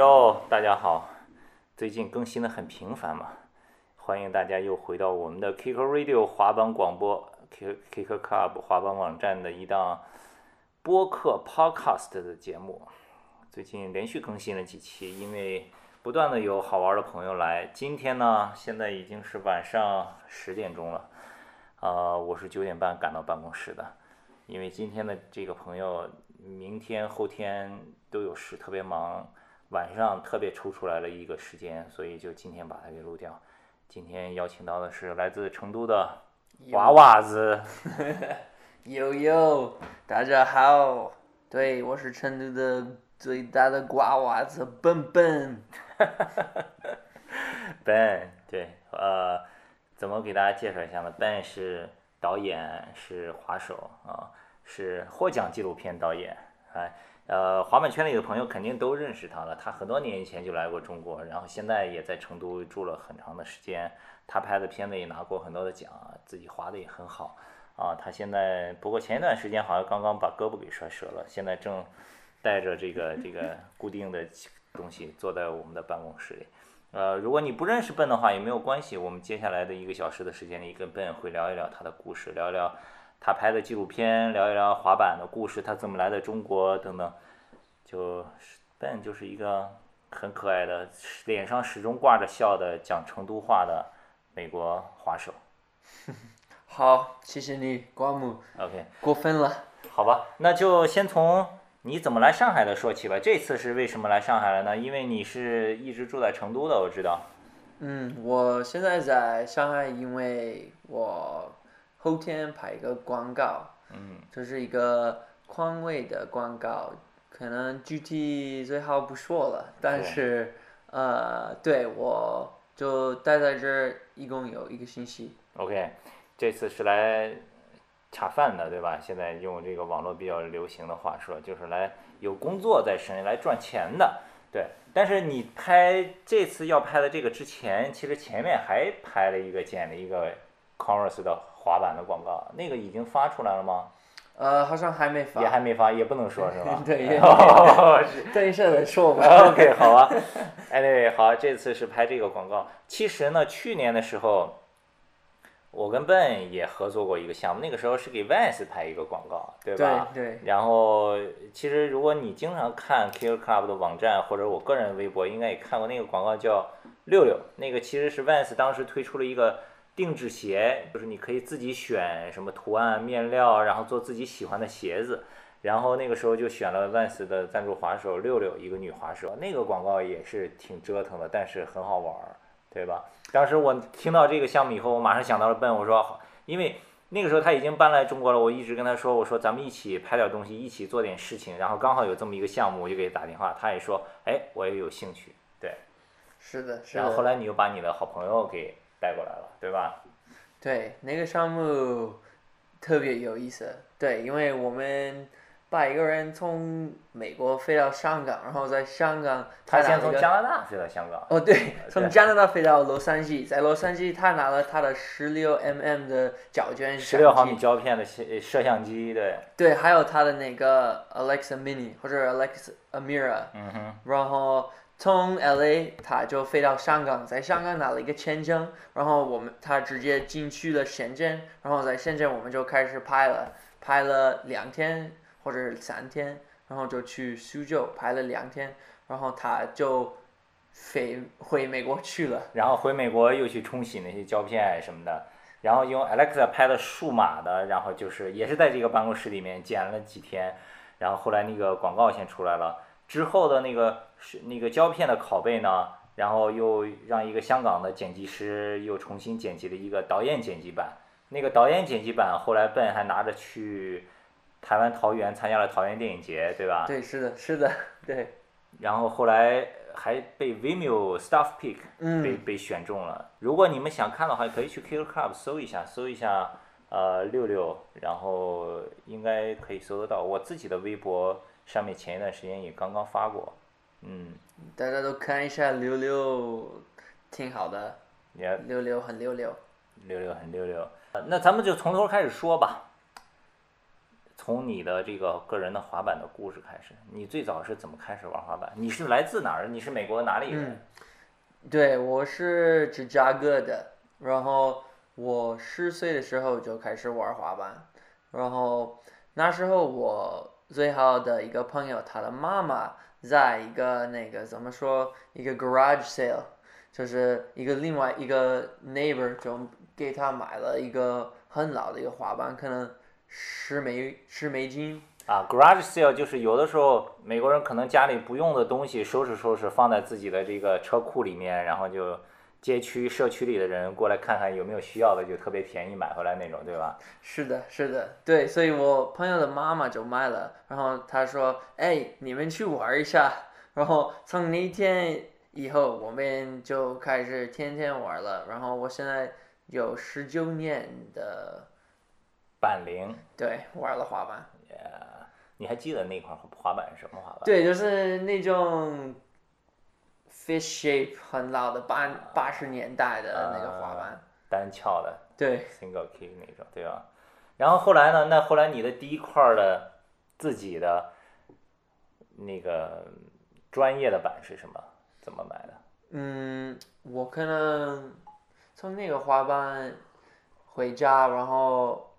哟，大家好，最近更新的很频繁嘛，欢迎大家又回到我们的 Kicker Radio 滑板广播 Kick Kicker Club 滑板网站的一档播客 Podcast 的节目。最近连续更新了几期，因为不断的有好玩的朋友来。今天呢，现在已经是晚上十点钟了，呃，我是九点半赶到办公室的，因为今天的这个朋友明天后天都有事，特别忙。晚上特别抽出来了一个时间，所以就今天把它给录掉。今天邀请到的是来自成都的娃娃子，悠悠，大家好，对我是成都的最大的瓜娃子笨笨。笨，对，呃，怎么给大家介绍一下呢？笨是导演，是滑手啊，是获奖纪录片导演，哎。呃，滑板圈里的朋友肯定都认识他了。他很多年以前就来过中国，然后现在也在成都住了很长的时间。他拍的片子也拿过很多的奖，自己滑的也很好。啊，他现在不过前一段时间好像刚刚把胳膊给摔折了，现在正带着这个这个 固定的东西坐在我们的办公室里。呃，如果你不认识笨的话也没有关系，我们接下来的一个小时的时间里跟笨会聊一聊他的故事，聊一聊。他拍的纪录片，聊一聊滑板的故事，他怎么来的中国等等，就 Ben 就是一个很可爱的，脸上始终挂着笑的讲成都话的美国滑手。好，谢谢你，瓜木。OK。过分了。好吧，那就先从你怎么来上海的说起吧。这次是为什么来上海了呢？因为你是一直住在成都的，我知道。嗯，我现在在上海，因为我。后天拍一个广告，嗯，这是一个宽慰的广告，可能具体最好不说了，但是，呃，对我就待在这儿一共有一个星期。OK，这次是来恰饭的，对吧？现在用这个网络比较流行的话说，就是来有工作在身来赚钱的，对。但是你拍这次要拍的这个之前，其实前面还拍了一个剪了一个 Converse 的。滑板的广告，那个已经发出来了吗？呃，好像还没发。也还没发，也不能说是吧？对，等一下再说吧。OK，好啊。Anyway，好，这次是拍这个广告。其实呢，去年的时候，我跟 Ben 也合作过一个项目，那个时候是给 Vans 拍一个广告，对吧？对对。然后，其实如果你经常看 Kill Club 的网站或者我个人微博，应该也看过那个广告，叫六六。那个其实是 Vans 当时推出了一个。定制鞋就是你可以自己选什么图案、面料，然后做自己喜欢的鞋子。然后那个时候就选了 Vans 的赞助滑手六六，一个女滑手。那个广告也是挺折腾的，但是很好玩，对吧？当时我听到这个项目以后，我马上想到了 Ben，我说，因为那个时候他已经搬来中国了，我一直跟他说，我说咱们一起拍点东西，一起做点事情。然后刚好有这么一个项目，我就给他打电话，他也说，哎，我也有兴趣。对，是的，是的。然后后来你又把你的好朋友给。带过来了，对吧？对，那个项目特别有意思。对，因为我们把一个人从美国飞到香港，然后在香港，他先从加拿大飞到香港。哦，对，从加拿大飞到洛杉矶，在洛杉矶他拿了他的十六 mm 的胶卷十六毫米胶片的摄像机，对。对，还有他的那个 Alexa Mini 或者 Alexa Amira，嗯哼，然后。从 LA 他就飞到香港，在香港拿了一个签证，然后我们他直接进去了深圳，然后在深圳我们就开始拍了，拍了两天或者三天，然后就去苏州拍了两天，然后他就飞回美国去了，然后回美国又去冲洗那些胶片什么的，然后用 Alexa 拍的数码的，然后就是也是在这个办公室里面剪了几天，然后后来那个广告先出来了。之后的那个是那个胶片的拷贝呢，然后又让一个香港的剪辑师又重新剪辑了一个导演剪辑版。那个导演剪辑版后来笨还拿着去台湾桃园参加了桃园电影节，对吧？对，是的，是的，对。然后后来还被 Vimeo Stuff Pick 被被选中了。如果你们想看的话，可以去 Kill Club 搜一下，搜一下呃六六，然后应该可以搜得到。我自己的微博。上面前一段时间也刚刚发过，嗯，大家都看一下六六，挺好的，六六很六六，六六很六六，那咱们就从头开始说吧。从你的这个个人的滑板的故事开始。你最早是怎么开始玩滑板？你是来自哪儿？你是美国哪里人？对，我是芝加哥的，然后我十岁的时候就开始玩滑板，然后那时候我最好的一个朋友，他的妈妈在一个那个怎么说，一个 garage sale，就是一个另外一个 neighbor 就给他买了一个很老的一个滑板，可能十美十美金。啊，garage sale 就是有的时候美国人可能家里不用的东西收拾收拾放在自己的这个车库里面，然后就街区社区里的人过来看看有没有需要的，就特别便宜买回来那种，对吧？是的，是的，对，所以我朋友的妈妈就买了，然后她说：“哎，你们去玩一下。”然后从那天以后，我们就开始天天玩了。然后我现在有十九年的板龄，对，玩了滑板。你还记得那块滑板是什么滑板？对，就是那种 fish shape 很老的八八十年代的那个滑板，单翘的，对，single kick 那种，对吧？然后后来呢？那后来你的第一块的自己的那个专业的板是什么？怎么买的？嗯，我可能从那个滑板回家，然后。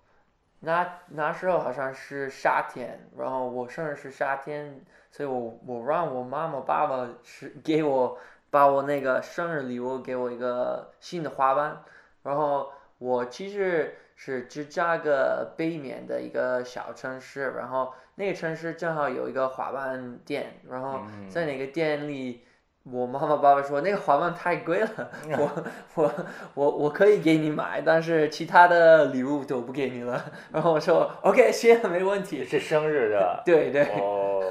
那那时候好像是夏天，然后我生日是夏天，所以我我让我妈妈爸爸是给我把我那个生日礼物给我一个新的滑板，然后我其实是芝加哥北面的一个小城市，然后那个城市正好有一个滑板店，然后在那个店里。我妈妈爸爸说那个滑板太贵了，我我我我可以给你买，但是其他的礼物都不给你了。然后我说 OK，行，没问题。是生日的。对对。哦。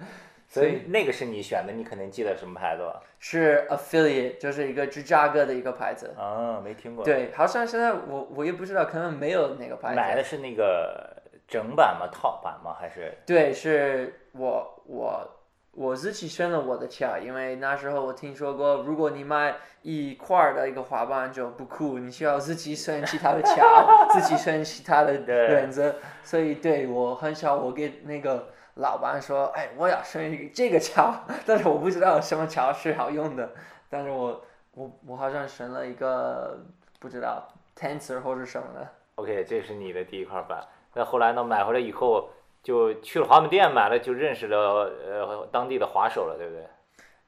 所以那个是你选的，你肯定记得什么牌子吧？是 Affiliate，就是一个芝加哥的一个牌子。啊，没听过。对，好像现在我我也不知道，可能没有那个牌子。买的是那个整版吗？套版吗？还是？对，是我我。我自己选了我的桥，因为那时候我听说过，如果你买一块的一个滑板就不酷，你需要自己 选其他的桥，自己选其他的 原则。所以对我很少，我给那个老板说，哎，我要选这个桥，但是我不知道什么桥是好用的。但是我我我好像选了一个不知道 Tensor 或者什么的。OK，这是你的第一块板。那后来呢？买回来以后。就去了滑板店买了，就认识了呃当地的滑手了，对不对？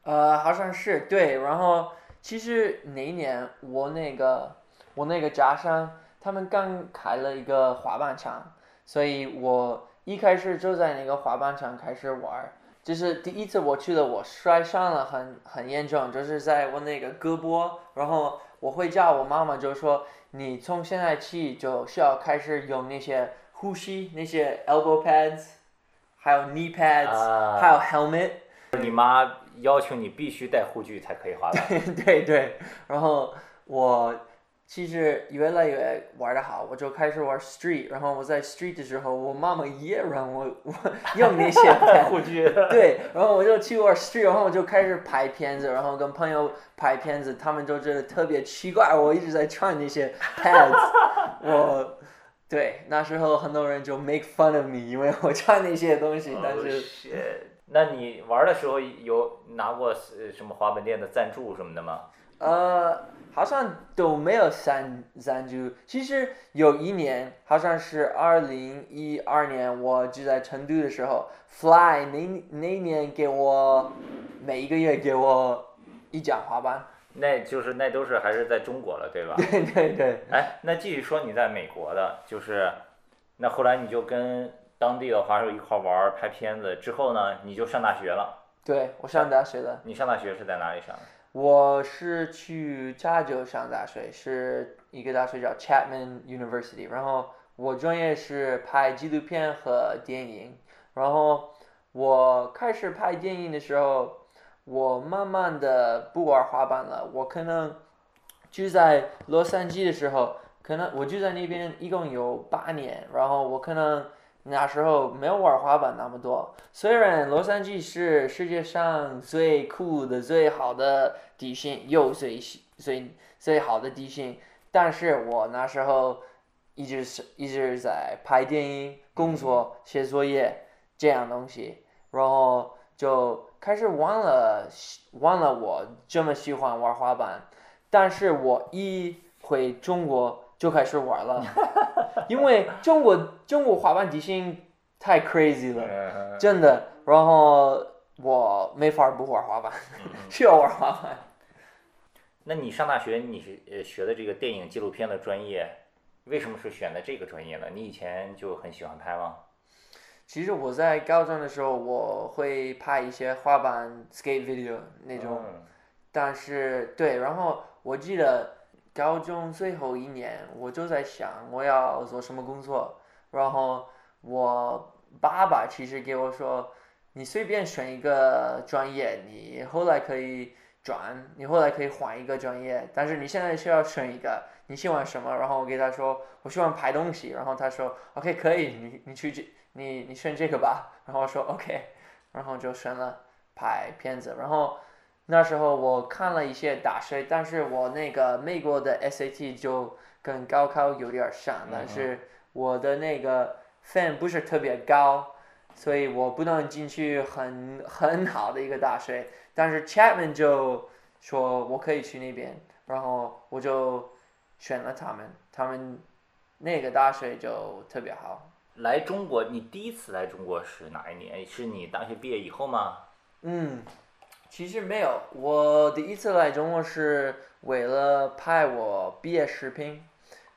呃，好像是对。然后其实那一年我那个我那个家乡他们刚开了一个滑板场，所以我一开始就在那个滑板场开始玩儿。就是第一次我去了，我摔伤了，很很严重，就是在我那个胳膊。然后我回家，我妈妈就说：“你从现在起就需要开始用那些。”呼吸那些 elbow pads，还有 knee pads，还有 helmet。你妈要求你必须带护具才可以滑板。对对，然后我其实越来越玩的好，我就开始玩 street。然后我在 street 的时候，我妈妈也让我我 用那些 护具。对，然后我就去玩 street，然后我就开始拍片子，然后跟朋友拍片子，他们就觉得特别奇怪，我一直在穿那些 pads，我。对，那时候很多人就 make fun of me，因为我穿那些东西。但是，那你玩的时候有拿过什么滑板店的赞助什么的吗？呃，好像都没有赞赞助。其实有一年，好像是二零一二年，我就在成都的时候，Fly 那那年给我每一个月给我一张滑板。那就是那都是还是在中国了，对吧？对对对。哎，那继续说你在美国的，就是那后来你就跟当地的华手一块玩拍片子，之后呢，你就上大学了。对，我上大学了。你上大学是在哪里上的？我是去加州上大学，是一个大学叫 Chapman University，然后我专业是拍纪录片和电影，然后我开始拍电影的时候。我慢慢的不玩滑板了。我可能就在洛杉矶的时候，可能我就在那边一共有八年。然后我可能那时候没有玩滑板那么多。虽然洛杉矶是世界上最酷的、最好的地形，又最最最好的地形，但是我那时候一直是一直在拍电影、工作、写作业这样东西，然后就开始忘了忘了我这么喜欢玩滑板，但是我一回中国就开始玩了，因为中国中国滑板底薪太 crazy 了，嗯真的，然后我没法不玩滑板，需要玩滑板。那你上大学你是呃学的这个电影纪录片的专业，为什么是选的这个专业呢？你以前就很喜欢拍吗？其实我在高中的时候，我会拍一些滑板 skate video 那种，嗯。但是对，然后我记得高中最后一年，我就在想我要做什么工作，然后我爸爸其实给我说，你随便选一个专业，你后来可以转，你后来可以换一个专业，但是你现在需要选一个，你喜欢什么？然后我给他说，我喜欢拍东西，然后他说，OK 可以，你你去这，你你选这个吧，然后我说 OK，然后就选了拍片子，然后。那时候我看了一些大学，但是我那个美国的 SAT 就跟高考有点像，但是我的那个分不是特别高，所以我不能进去很很好的一个大学。但是 Chapman 就说我可以去那边，然后我就选了他们，他们那个大学就特别好。来中国，你第一次来中国是哪一年？是你大学毕业以后吗？嗯，其实没有，我第一次来中国是为了拍我毕业视频。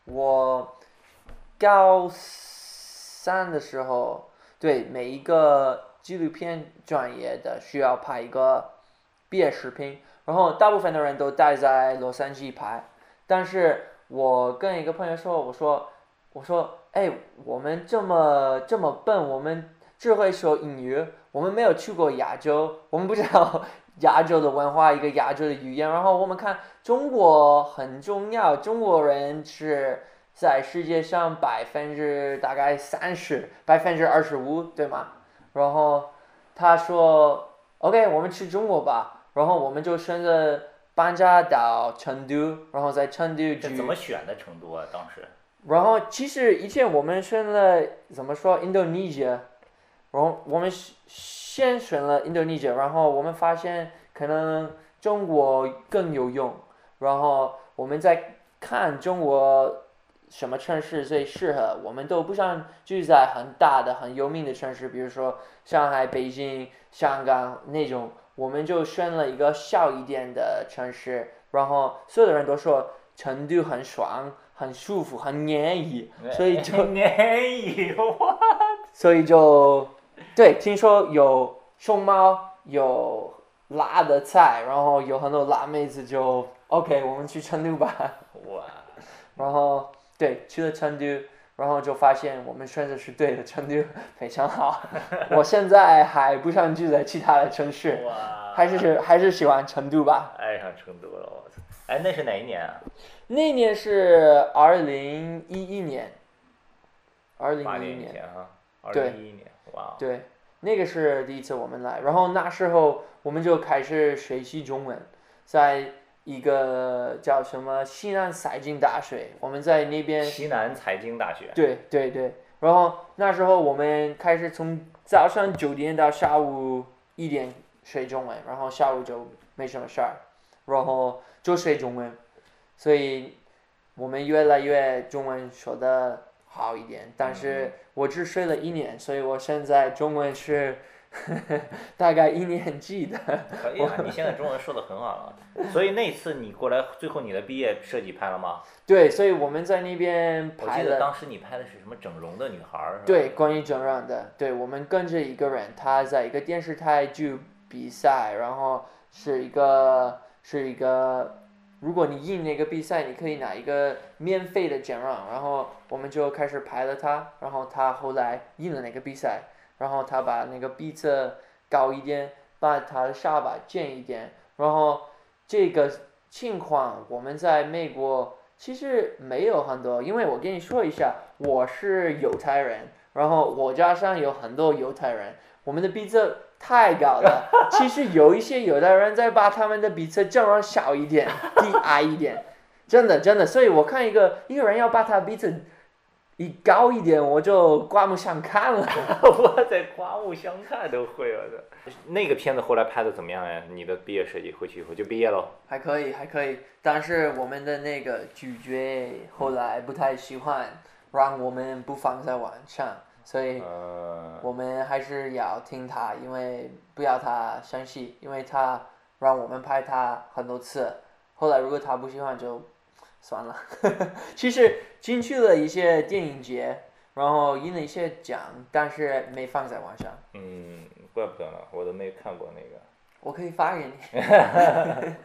我高三的时候，对每一个纪录片专业的需要拍一个毕业视频，然后大部分的人都待在洛杉矶拍，但是我跟一个朋友说，我说，我说，哎，我们这么这么笨，我们只会说英语，我们没有去过亚洲，我们不知道 亚洲的文化，一个亚洲的语言。然后我们看中国很重要，中国人是在世界上百分之大概三十，百分之二十五，对吗？然后他说，OK，我们去中国吧。然后我们就选择搬家到成都，然后在成都居这怎么选的成都啊？当时然后其实以前我们选了怎么说 Indonesia，然后我们先选了 Indonesia，然后我们发现可能中国更有用，然后我们在看中国什么城市最适合，我们都不想住在很大的很有名的城市，比如说上海、北京、香港那种，我们就选了一个小一点的城市，然后所有的人都说成都很爽。很舒服，很安逸，所以就安逸哇！所以就对，听说有熊猫，有辣的菜，然后有很多辣妹子就 OK，我们去成都吧。哇！然后对，去了成都，然后就发现我们选择是对的，成都非常好。我现在还不想住在其他的城市，哇！还是还是喜欢成都吧。爱上成都了，我操！哎，那是哪一年啊？那年是二零一一年，二零一一年。啊，二对零一一年，哇！对，那个是第一次我们来，然后那时候我们就开始学习中文，在一个叫什么西南财经大学，我们在那边，西南财经大学。对对对，然后那时候我们开始从早上九点到下午一点学中文，然后下午就没什么事儿，然后就学中文，所以我们越来越中文说的好一点，但是我只睡了一年，所以我现在中文是 大概一年级的。可以啊，你现在中文说的很好了。所以那次你过来，最后你的毕业设计拍了吗？对，所以我们在那边拍了，记得当时你拍的是什么整容的女孩儿，对，关于整容的，对我们跟着一个人，他在一个电视台就比赛，然后是一个是一个，如果你赢那个比赛，你可以拿一个免费的整容，然后我们就开始拍了他，然后他后来赢了那个比赛，然后他把那个鼻子高一点，把他的下巴尖一点，然后这个情况我们在美国其实没有很多，因为我跟你说一下，我是犹太人，然后我家上有很多犹太人，我们的鼻子太高了。其实有一些有的人在把他们的鼻子整容小一点、低矮一点，真的真的。所以我看一个一个人要把他鼻子一高一点我就刮目相看了。我在刮目相看都会了的。那个片子后来拍的怎么样呀？你的毕业设计回去以后就毕业喽？还可以，还可以，但是我们的那个主角后来不太喜欢让我们不放在网上，所以呃，我们还是要听他，因为不要他生气，因为他让我们拍他很多次，后来如果他不喜欢就算了。其实进去了一些电影节，然后赢了一些奖，但是没放在网上。嗯，怪不得呢，我都没看过那个。我可以发给你。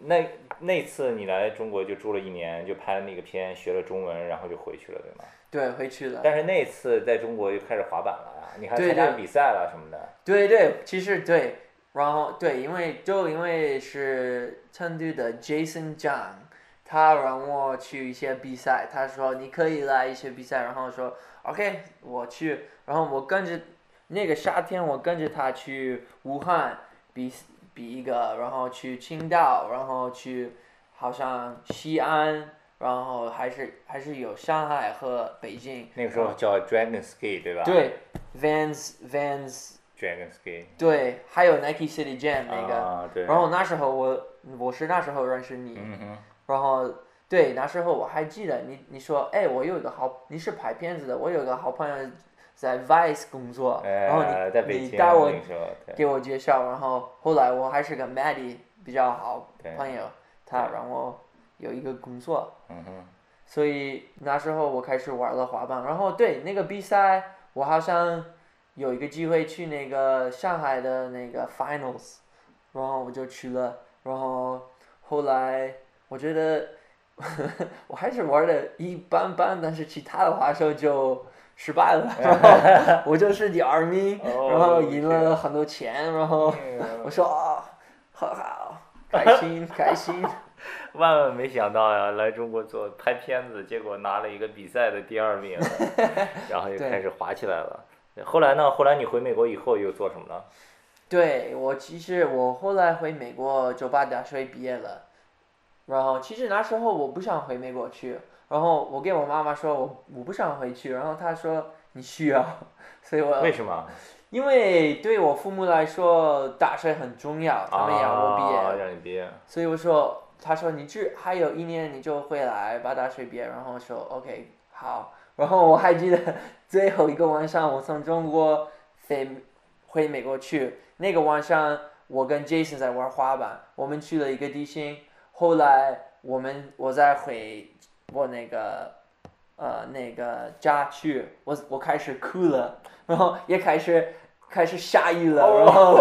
那那次你来中国就住了一年，就拍了那个片，学了中文，然后就回去了，对吗？对，回去了。但是那次在中国就开始滑板了呀，你还参加比赛了什么的。对对，其实对，然后对，因为就因为是成都的 Jason Zhang，他让我去一些比赛，他说你可以来一些比赛，然后说 OK 我去，然后我跟着那个夏天我跟着他去武汉比比一个，然后去青岛，然后去好像西安，然后还是还是有上海和北京，那个时候叫 Dragon Ski 对吧？对 Vans Vans。，Dragon Ski。对，还有 Nike City Jam 那个，啊，对。然后那时候我我是那时候认识你，嗯哼，然后对那时候我还记得你你说哎我有一个好你是拍片子的，我有一个好朋友在 Vice 工作，然后你你带我给我介绍，然后后来我还是跟 Maddie 比较好朋友，他让我有一个工作，嗯哼，所以那时候我开始玩了滑板，然后对那个比赛，我好像有一个机会去那个上海的那个 finals，然后我就去了，然后后来我觉得我还是玩的一般般，但是其他的滑手就失败了，然后我就是第二名，哦然后赢了很多钱，然后我说啊，好好，开心开心。万万没想到呀，来中国做拍片子，结果拿了一个比赛的第二名，然后就开始滑起来了。后来呢？后来你回美国以后又做什么了？对我其实我后来回美国就把大学毕业了，然后其实那时候我不想回美国去，然后我跟我妈妈说我我不想回去，然后她说你需要，所以我为什么？因为对我父母来说大学很重要，他们要我毕业，啊，让你毕业。所以我说他说你只还有一年你就回来把大学毕业，然后说 OK 好，然后我还记得最后一个晚上我从中国飞回美国去，那个晚上我跟 Jason 在玩滑板，我们去了一个地形，后来我们我再回我那个呃那个家去，我我开始哭了，然后也开始开始下雨了，然后。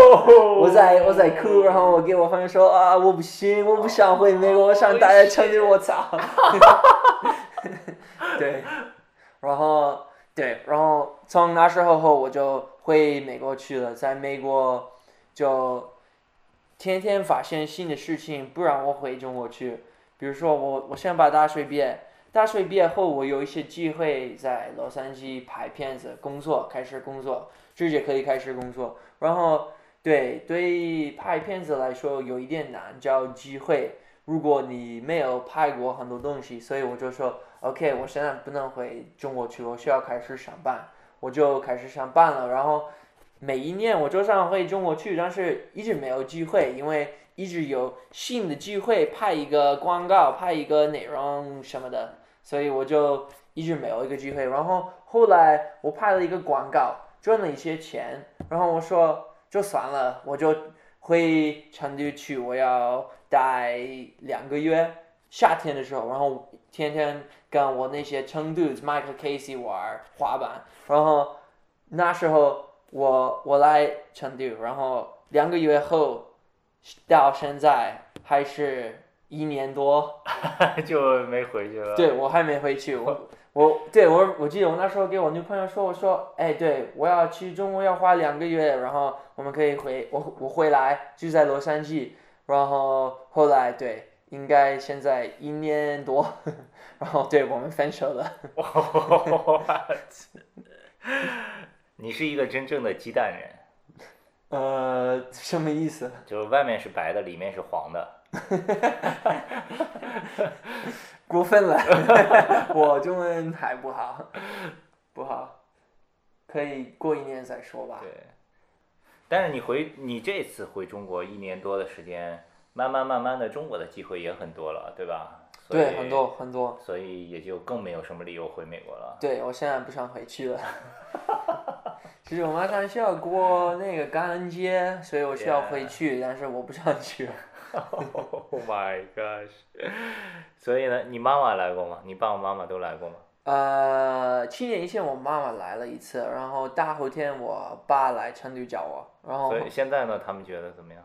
我在我在哭，然后我给我朋友说啊，我不行，我不想回美国，我想待在城里，我操。对，然后对，然后从那时候后我就回美国去了，在美国就天天发现新的事情，不让我回中国去。比如说我我先把大学毕业，大学毕业后我有一些机会在洛杉矶拍片子工作，开始工作，直接可以开始工作，然后。对，对拍片子来说有一点难找机会。如果你没有拍过很多东西，所以我就说，OK，我现在不能回中国去，我需要开始上班，我就开始上班了。然后每一年我就想回中国去，但是一直没有机会，因为一直有新的机会拍一个广告、拍一个内容什么的，所以我就一直没有一个机会。然后后来我拍了一个广告，赚了一些钱，然后我说。就算了，我就回成都去，我要待两个月，夏天的时候，然后天天跟我那些成都 Michael Casey 玩滑板，然后那时候我我来成都，然后两个月后到现在还是一年多，就没回去了。对我还没回去，我 我对我我记得我那时候给我女朋友说，我说，哎，对我要去中国要花两个月，然后我们可以回我我回来就在洛杉矶，然后后来对，应该现在一年多，然后对我们分手了。你是一个真正的鸡蛋人，呃，什么意思？就是外面是白的，里面是黄的。过分了，我中文还不好，不好，可以过一年再说吧。对，但是你回你这次回中国一年多的时间，慢慢慢慢的，中国的机会也很多了，对吧？对，很多很多。所以也就更没有什么理由回美国了。对，我现在不想回去了。其实我马上需要过那个感恩节，所以我需要回去但是我不想去。Oh my gosh！所以呢，你妈妈来过吗？你爸爸妈妈都来过吗？呃，七年以前我妈妈来了一次，然后大后天我爸来成都找我，然后所以现在呢，他们觉得怎么样？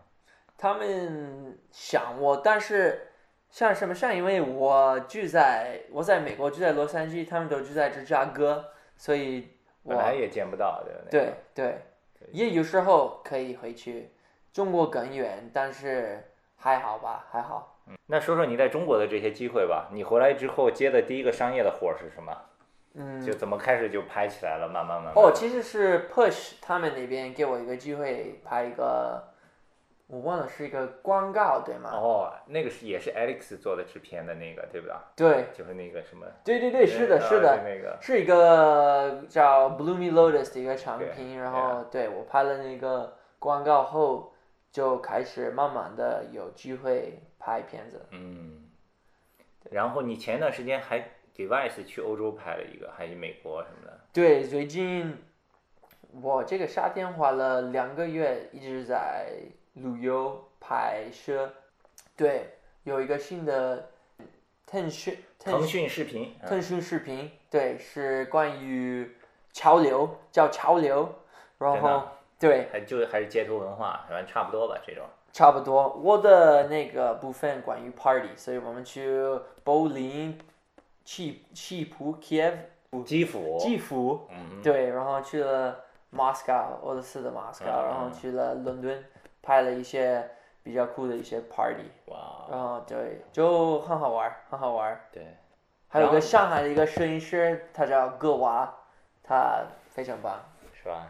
他们想我，但是像什么像，因为我住在我在美国住在洛杉矶，他们都住在芝加哥，所以我本来也见不到的。那对个对，也有时候可以回去，中国更远，但是还好吧，还好。嗯那说说你在中国的这些机会吧。你回来之后接的第一个商业的活儿是什么？嗯，就怎么开始就拍起来了，慢慢慢慢。哦，其实是 Push 他们那边给我一个机会拍一个，我忘了是一个广告对吗？哦，那个是也是 Alex 做的制片的那个，对不？对对就是那个什么。对对对，是的，啊是的。那个。是一个叫 Bloomy Lotus 的一个产对品，然后对我拍了那个广告后，就开始慢慢的有机会拍片子。嗯。然后你前段时间还给 Vice 去欧洲拍了一个，还是美国什么的。对，最近我这个夏天花了两个月一直在旅游拍摄，对，有一个新的腾讯腾讯视频。嗯腾讯视频，对，是关于潮流，叫潮流，然后对。还就还是街头文化，反正差不多吧，这种。差不多，我的那个部分关于 party，所以我们去柏林、去去普、Kiev、基辅。基辅，嗯。对，然后去了 Moscow，俄罗斯的 Moscow，、嗯然后去了伦敦，拍了一些比较酷的一些 party，哇。然后对，就很好玩儿，很好玩儿。对。还有个上海的一个摄影师，他叫葛娃，他非常棒。是吧？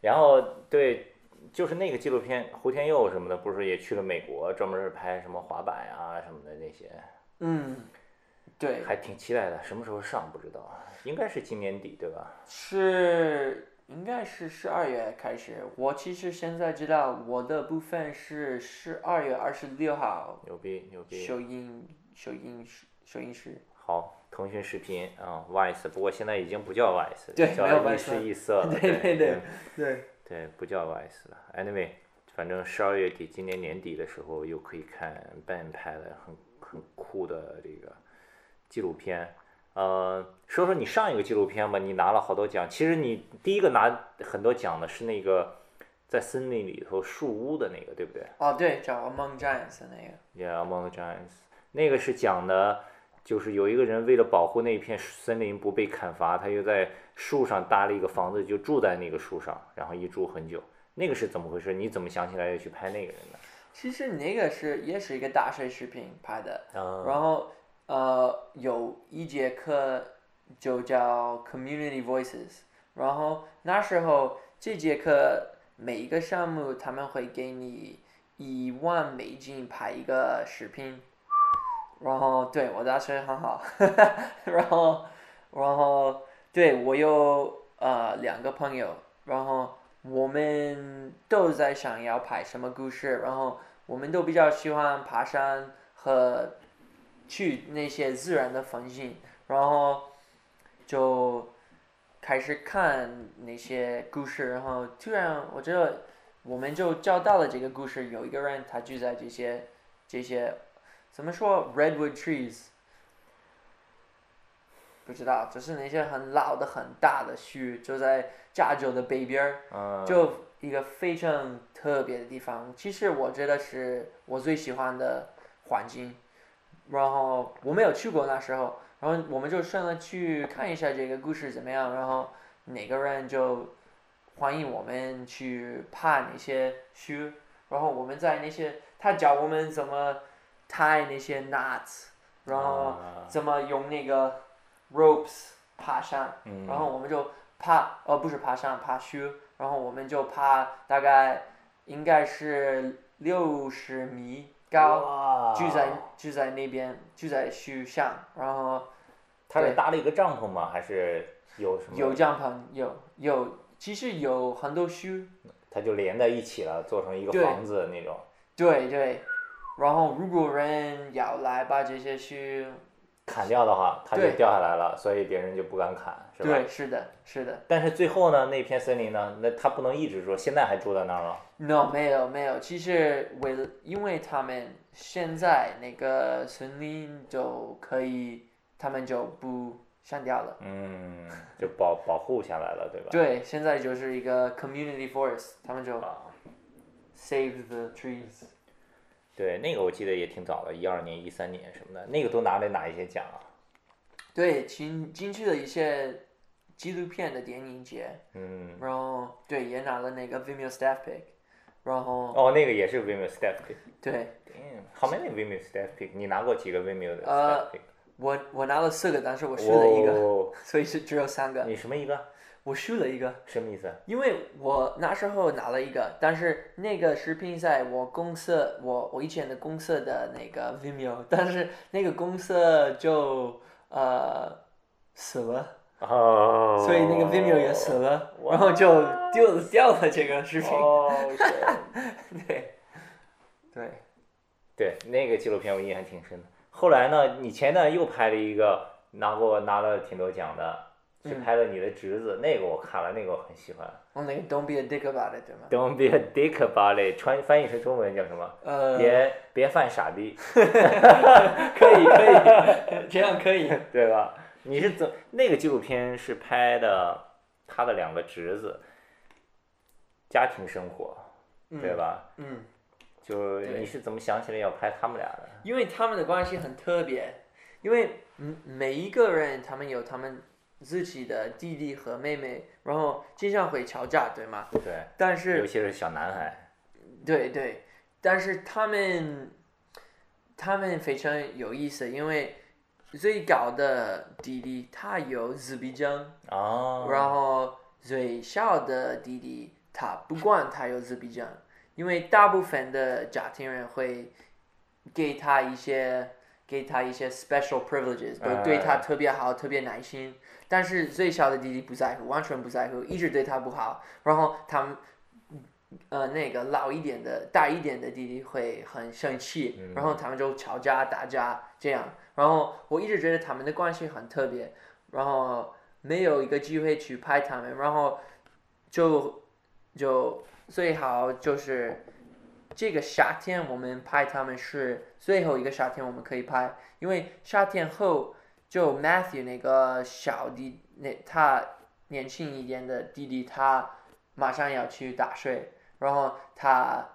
然后对，就是那个纪录片胡天佑什么的，不是也去了美国，专门是拍什么滑板啊什么的那些，嗯，对，还挺期待的。什么时候上不知道，应该是今年底对吧？是应该是十二月开始。我其实现在知道我的部分是十二月二十六号牛逼牛逼！首映首映首映式。好，腾讯视频啊、v i c e 不过现在已经不叫 Vice，对叫一 Vice 时一色了。对对对对对，对，不叫 Vice 了。Anyway，反正十二月底，今年年底的时候又可以看 Ben 拍的很很酷的这个纪录片。呃，说说你上一个纪录片吧，你拿了好多奖。其实你第一个拿很多奖的是那个在森林里头树屋的那个，对不对哦对，叫 Among Giants 的那个。Yeah, Among Giants，。那个是讲的，就是有一个人为了保护那片森林不被砍伐，他又在树上搭了一个房子，就住在那个树上，然后一住很久。那个是怎么回事？你怎么想起来要去拍那个人的？其实那个是也是一个大学视频拍的，嗯然后呃有一节课就叫 Community Voices，然后那时候这节课每一个项目他们会给你一万美金拍一个视频，然后对我大学很好，然后然后对我有呃两个朋友，然后我们都在想要拍什么故事，然后我们都比较喜欢爬山和去那些自然的风景，然后就开始看那些故事，然后突然我觉得我们就找到了这个故事，有一个人他就在这些这些怎么说 redwood trees，不知道，就是那些很老的很大的树，就在加州的北边儿。嗯，就一个非常特别的地方。其实我觉得是我最喜欢的环境。然后我没有去过那时候，然后我们就顺了去看一下这个故事怎么样。然后哪个人就欢迎我们去爬那些树，然后我们在那些他教我们怎么 tie 那些 knots，然后啊怎么用那个 ropes 爬山。嗯，然后我们就爬，呃，不是爬山，爬树，然后我们就爬大概应该是六十米，高，哇就在就在那边，就在树上，然后他是搭了一个帐篷吗？还是有什么？有帐篷，有有，其实有很多树，它就连在一起了，做成一个房子那种。对对，然后如果人要来把这些树，砍掉的话，它就掉下来了，所以别人就不敢砍，是吧？对，是的，是的。但是最后呢，那片森林呢，那他不能一直住，现在还住在那儿吗？No，没有没有，其实为了因为他们现在那个森林就可以，他们就不删掉了。嗯，就保保护下来了，对吧？对，现在就是一个 community forest，他们就啊，save the trees。对，那个我记得也挺早的，一二年、一三年什么的，那个都拿了哪一些奖啊？对，进进去的一些纪录片的电影节，嗯，然后对也拿了那个 Vimeo Staff Pick，然后哦，那个也是 Vimeo Staff Pick。对 how many Vimeo Staff Pick？你拿过几个 Vimeo 的呃 Staff Pick？我我拿了四个，但是我输了一个，哦，所以是只有三个，你什么一个？我输了一个。什么意思？因为我那时候拿了一个，但是那个视频在我公司，我我以前的公司的那个 Vimeo，但是那个公司就呃死了，哦，所以那个 Vimeo 也死了，然后就丢了掉了这个视频。哦，对，对，对，那个纪录片我印象挺深的。后来呢，你前段又拍了一个，拿过拿了挺多奖的，去嗯拍了你的侄子，那个我看了，那个我很喜欢。我那个 Don't be a dick about it，对吗？Don't be a dick about it，穿翻译成中文叫什么？呃，别别犯傻逼，可以可以，这样可以。对吧？你是怎那个纪录片是拍的他的两个侄子家庭生活，对吧？嗯，就你是怎么想起来要拍他们俩的？因为他们的关系很特别，因为嗯每一个人他们有他们自己的弟弟和妹妹，然后经常会吵架，对吗？对，但是其是小男孩。对对，但是他们他们非常有意思，因为最高的弟弟他有自闭症，哦，然后最小的弟弟他不管他有自闭症，因为大部分的家庭人会给他一些给他一些 special privileges，都对他哎特别好，特别耐心。但是最小的弟弟不在乎，完全不在乎，一直对他不好。然后他们呃那个老一点的大一点的弟弟会很生气，然后他们就吵架打架这样。然后我一直觉得他们的关系很特别，然后没有一个机会去拍他们，然后就就最好就是这个夏天我们拍他们是最后一个夏天我们可以拍，因为夏天后就 Matthew 那个小弟那他年轻一点的弟弟他马上要去打水，然后他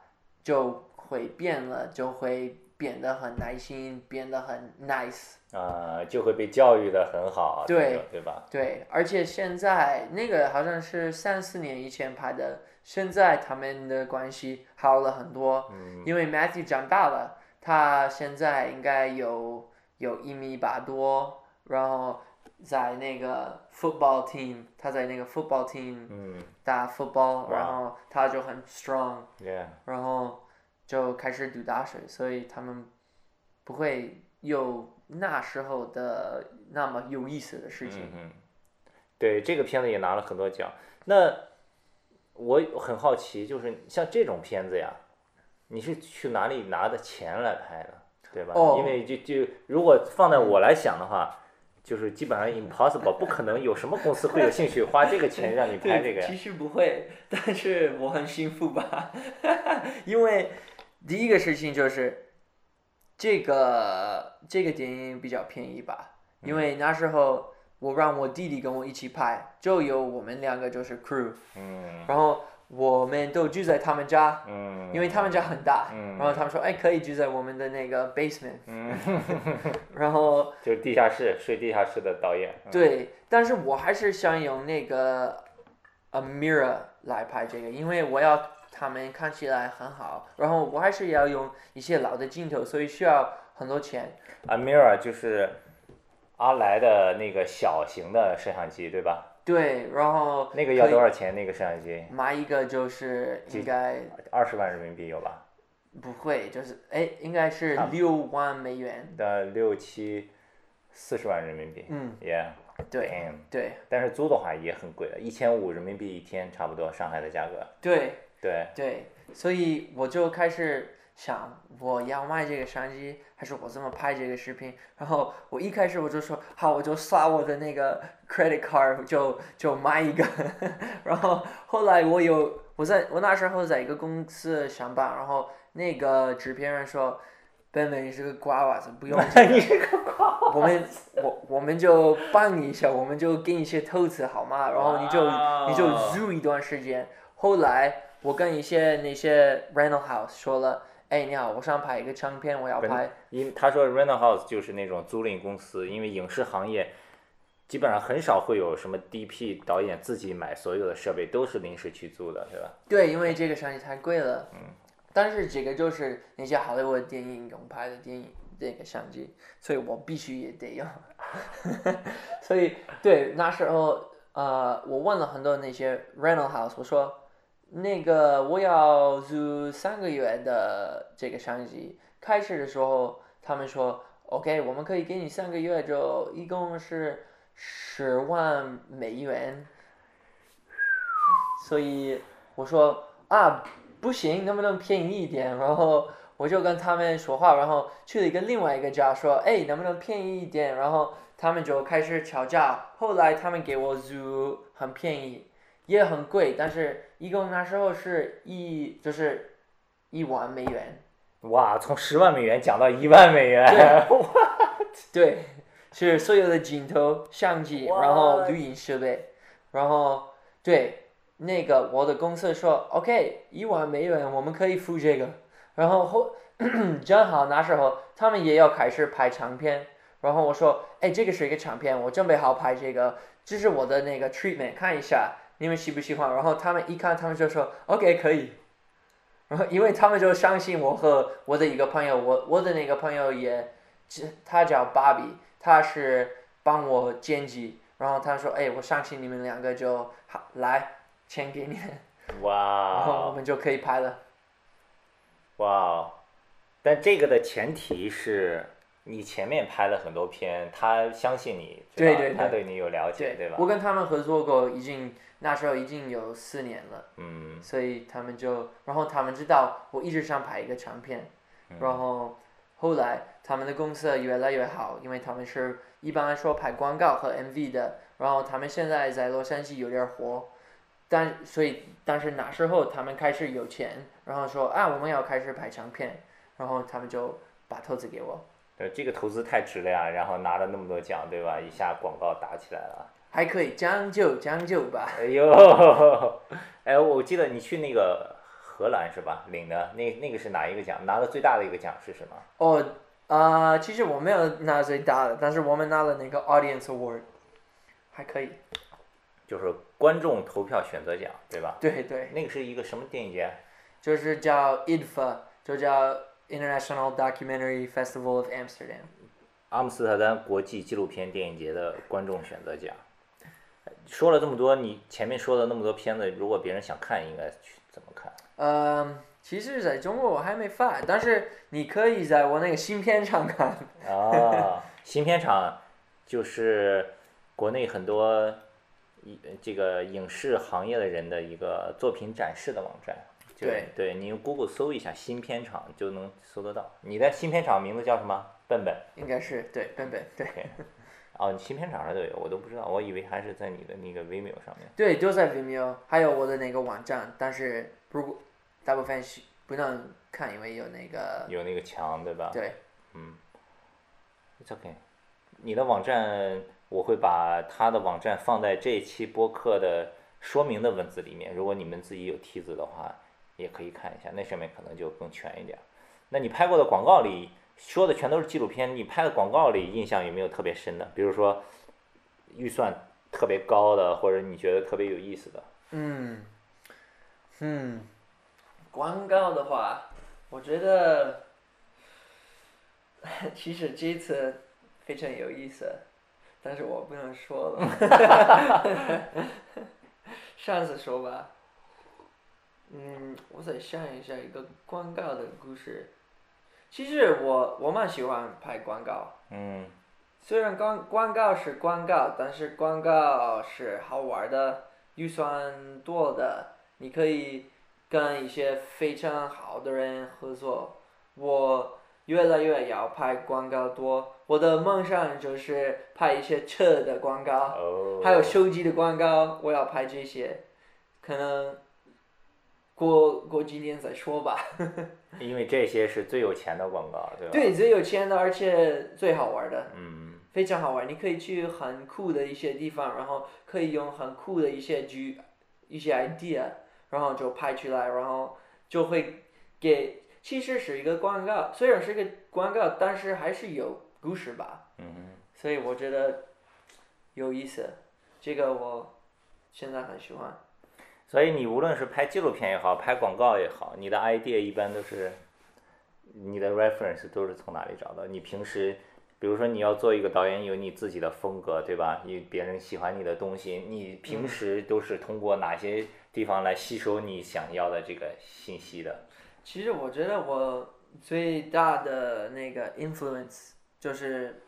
就会变了，就会变得很耐心，变得很 nice。啊、就会被教育的很好，对对吧？对，而且现在那个好像是三四年以前拍的，现在他们的关系好了很多，因为 Matthew 长大了，他现在应该有有一米八多，然后在那个 football team，他在那个 football team 嗯。打 football，哇然后他就很 strong，，Yeah，然后就开始读大学，所以他们不会有那时候的那么有意思的事情。对，这个片子也拿了很多奖。那我很好奇，就是像这种片子呀，你是去哪里拿的钱来拍的，对吧？哦因为就就如果放在我来想的话，就是基本上 impossible，不可能有什么公司会有兴趣花这个钱让你 拍这个呀其。实不会，但是我很幸福吧，因为第一个事情就是这个这个电影比较便宜吧，因为那时候我让我弟弟跟我一起拍，就有我们两个就是 crew，嗯。然后我们都住在他们家，嗯，因为他们家很大，嗯。然后他们说哎可以住在我们的那个 basement，嗯，然后 就是地下室睡地下室的导演。嗯，对，但是我还是想用那个 Amira 来拍这个，因为我要他们看起来很好，然后我还是要用一些老的镜头，所以需要很多钱。Amira 就是阿莱的那个小型的摄像机，对吧？对，然后那个要多少钱？那个摄像机买一个就是应该二十万人民币有吧？不会，就是哎，应该是六万美元。的六七四十万人民币。嗯，，Yeah，对对但是租的话也很贵的，一千五人民币一天，差不多上海的价格。对对，对，所以我就开始想，我要卖这个相机，还是我这么拍这个视频？然后我一开始我就说，好，我就刷我的那个 credit card，就就买一个。然后后来我有，我在我那时候在一个公司上班，然后那个制片人说，本本你是个瓜娃子，不用这个你是个瓜我们我我们就帮你一下，我们就给你一些投资好吗？然后你就你就租一段时间。后来我跟一些那些 rental house 说了，哎，你好，我想拍一个长片，我要拍。因他说 rental house 就是那种租赁公司，因为影视行业基本上很少会有什么 DP 导演自己买所有的设备，都是临时去租的，对吧？对，因为这个相机太贵了。嗯。但是这个就是那些好莱坞电影用拍的电影这个相机，所以我必须也得用。所以对那时候呃，我问了很多那些 rental house，我说那个我要租三个月的这个相机。开始的时候他们说 OK，我们可以给你三个月，就一共是十万美元。所以我说啊，不行，能不能便宜一点？然后我就跟他们说话，然后去了一个另外一个家说，哎，能不能便宜一点？然后他们就开始吵架。后来他们给我租很便宜，也很贵，但是一共那时候是一就是一万美元。哇，从十万美元讲到一万美元，对，是所有的镜头、相机，然后录音设备，然后对那个我的公司说，OK，一万美元我们可以付这个，然后后 正好那时候他们也要开始拍长片，然后我说，哎，这个是一个长片，我准备好拍这个，这是我的那个 treatment，看一下你们喜不喜欢，然后他们一看，他们就说，OK，可以。然后，因为他们就相信我和我的一个朋友，我我的那个朋友也，他叫芭比，他是帮我剪辑，然后他说，哎，我相信你们两个就好，来，钱给你哇，然后我们就可以拍了。哇，但这个的前提是你前面拍了很多片，他相信你，对对对他对你有了解，对吧？我跟他们合作过，已经那时候已经有四年了，嗯所以他们就，然后他们知道我一直想拍一个长片，嗯然后后来他们的公司越来越好，因为他们是一般来说拍广告和 MV 的，然后他们现在在洛杉矶有点火，但所以但是那时候他们开始有钱，然后说啊我们要开始拍长片，然后他们就把投资给我，对，这个投资太值了呀，然后拿了那么多奖，对吧？一下广告打起来了。还可以将就将就吧。哎呦，哎，我记得你去那个荷兰是吧？领的那那个是哪一个奖？拿的最大的一个奖是什么？哦，啊、其实我没有拿最大的，但是我们拿了那个 Audience Award，还可以。就是观众投票选择奖，对吧？对对，那个是一个什么电影节？就是叫 IDFA，就叫 International Documentary Festival of Amsterdam。阿姆斯特丹国际纪录片电影节的观众选择奖。说了这么多，你前面说的那么多片子，如果别人想看，应该去怎么看？嗯，其实在中国我还没发，但是你可以在我那个新片场看。啊，新片场就是国内很多一这个影视行业的人的一个作品展示的网站。就对对，你用 Google 搜一下新片场就能搜得到。你的新片场名字叫什么？笨笨。应该是对，笨笨对哦，你新片场上都有，我都不知道，我以为还是在你的那个 Vimeo 上面。对，就在 Vimeo，还有我的那个网站，但是如果大部分是不能看，因为有那个有那个墙，对吧？对嗯，It's OK。你的网站，我会把他的网站放在这一期播客的说明的文字里面。如果你们自己有梯子的话，也可以看一下，那上面可能就更全一点。那你拍过的广告里说的全都是纪录片，你拍的广告里印象有没有特别深的？比如说预算特别高的，或者你觉得特别有意思的？嗯，嗯，广告的话，我觉得 其实这次非常有意思，但是我不能说了，上次说吧。嗯，我再想一下一个广告的故事。其实我我蛮喜欢拍广告，嗯虽然广广告是广告，但是广告是好玩的，预算多的，你可以跟一些非常好的人合作。我越来越要拍广告多，我的梦想就是拍一些车的广告。哦，还有手机的广告，我要拍这些，可能过过几年再说吧。因为这些是最有钱的广告，对吧？对，最有钱的，而且最好玩的，嗯非常好玩。你可以去很酷的一些地方，然后可以用很酷的一些剧、一些 idea，然后就拍出来，然后就会给，其实是一个广告，虽然是一个广告，但是还是有故事吧。嗯所以我觉得有意思，这个我现在很喜欢。所以你无论是拍纪录片也好，拍广告也好，你的 idea 一般都是你的 reference 都是从哪里找的？你平时，比如说你要做一个导演，有你自己的风格，对吧？你别人喜欢你的东西，你平时都是通过哪些地方来吸收你想要的这个信息的？其实我觉得我最大的那个 influence 就是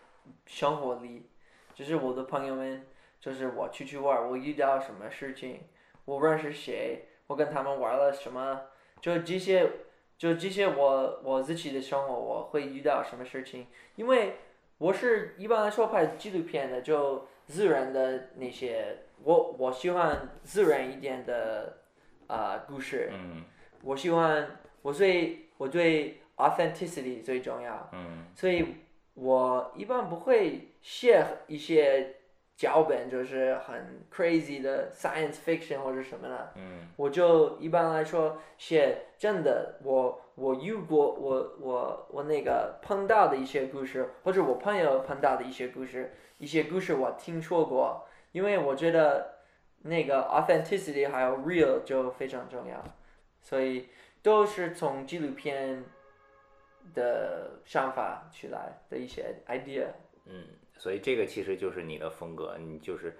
生活里，就是我的朋友们，就是我出去玩，我遇到什么事情，我认识谁，我跟他们玩了什么，就这些，就这些我我自己的生活我会遇到什么事情，因为我是一般来说拍纪录片的，就自然的那些，我我喜欢自然一点的啊、故事。嗯我喜欢我最我对 authenticity 最重要，嗯所以我一般不会写一些脚本，就是很 crazy 的 science fiction 或者什么的，嗯。我就一般来说写真的，我我遇过我我我那个碰到的一些故事，或者我朋友碰到的一些故事，一些故事我听说过，因为我觉得那个 authenticity 还有 real 就非常重要，所以都是从纪录片的想法去来的一些 idea。嗯，所以这个其实就是你的风格，你就是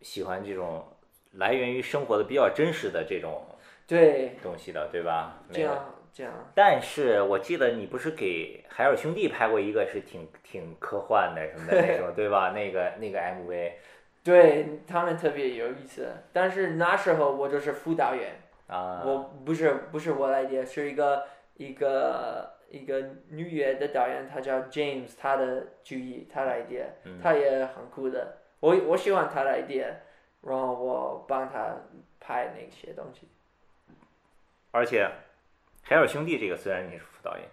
喜欢这种来源于生活的比较真实的这种对，东西的，对吧？这样这样。但是我记得你不是给海尔兄弟拍过一个是挺挺科幻的什么的那种，对吧？那个那个 MV 对他们特别有意思，但是那时候我就是副导演，啊，我不是不是我来的，是一个一个一个女乐的导演，他叫 James，他的主意，他的 idea，嗯。他也很酷的，我我喜欢他的 idea，然后我帮他拍那些东西。而且海尔兄弟这个虽然你是副导演，